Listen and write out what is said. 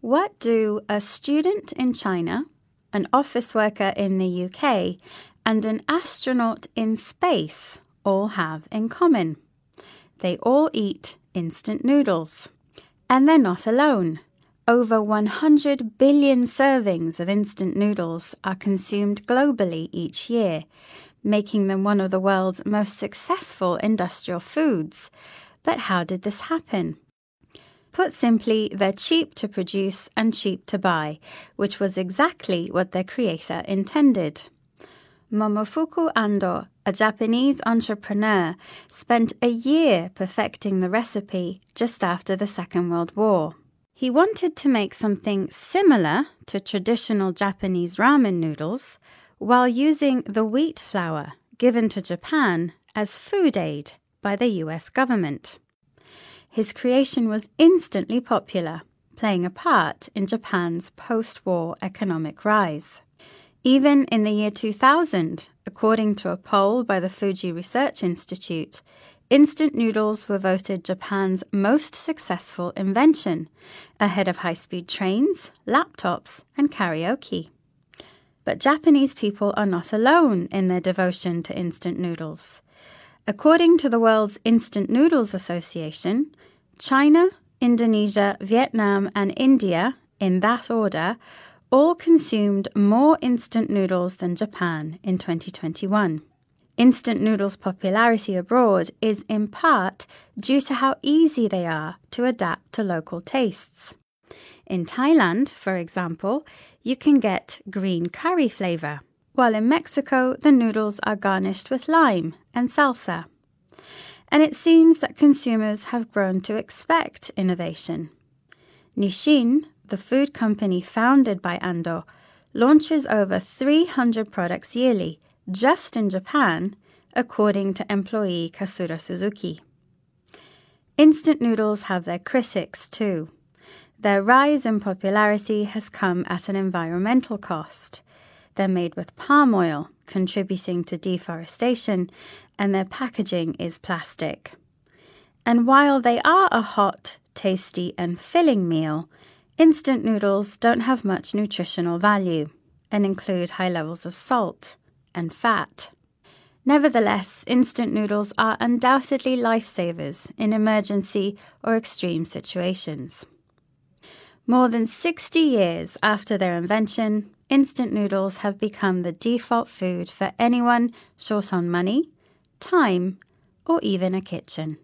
What do a student in China, an office worker in the UK, and an astronaut in space all have in common? They all eat instant noodles. And they're not alone. Over 100 billion servings of instant noodles are consumed globally each year, making them one of the world's most successful industrial foods. But how did this happen? Put simply, they're cheap to produce and cheap to buy, which was exactly what their creator intended. Momofuku Ando, a Japanese entrepreneur, spent a year perfecting the recipe just after the Second World War. He wanted to make something similar to traditional Japanese ramen noodles while using the wheat flour given to Japan as food aid by the US government his creation was instantly popular, playing a part in Japan's post war economic rise. Even in the year 2000, according to a poll by the Fuji Research Institute, instant noodles were voted Japan's most successful invention, ahead of high speed trains, laptops, and karaoke. But Japanese people are not alone in their devotion to instant noodles. According to the World's Instant Noodles Association, China, Indonesia, Vietnam, and India, in that order, all consumed more instant noodles than Japan in 2021. Instant noodles' popularity abroad is in part due to how easy they are to adapt to local tastes. In Thailand, for example, you can get green curry flavor, while in Mexico, the noodles are garnished with lime and salsa and it seems that consumers have grown to expect innovation. Nissin, the food company founded by Ando, launches over 300 products yearly just in Japan, according to employee Kasura Suzuki. Instant noodles have their critics too. Their rise in popularity has come at an environmental cost. They're made with palm oil, contributing to deforestation, and their packaging is plastic. And while they are a hot, tasty, and filling meal, instant noodles don't have much nutritional value and include high levels of salt and fat. Nevertheless, instant noodles are undoubtedly lifesavers in emergency or extreme situations. More than 60 years after their invention, instant noodles have become the default food for anyone short on money, time, or even a kitchen.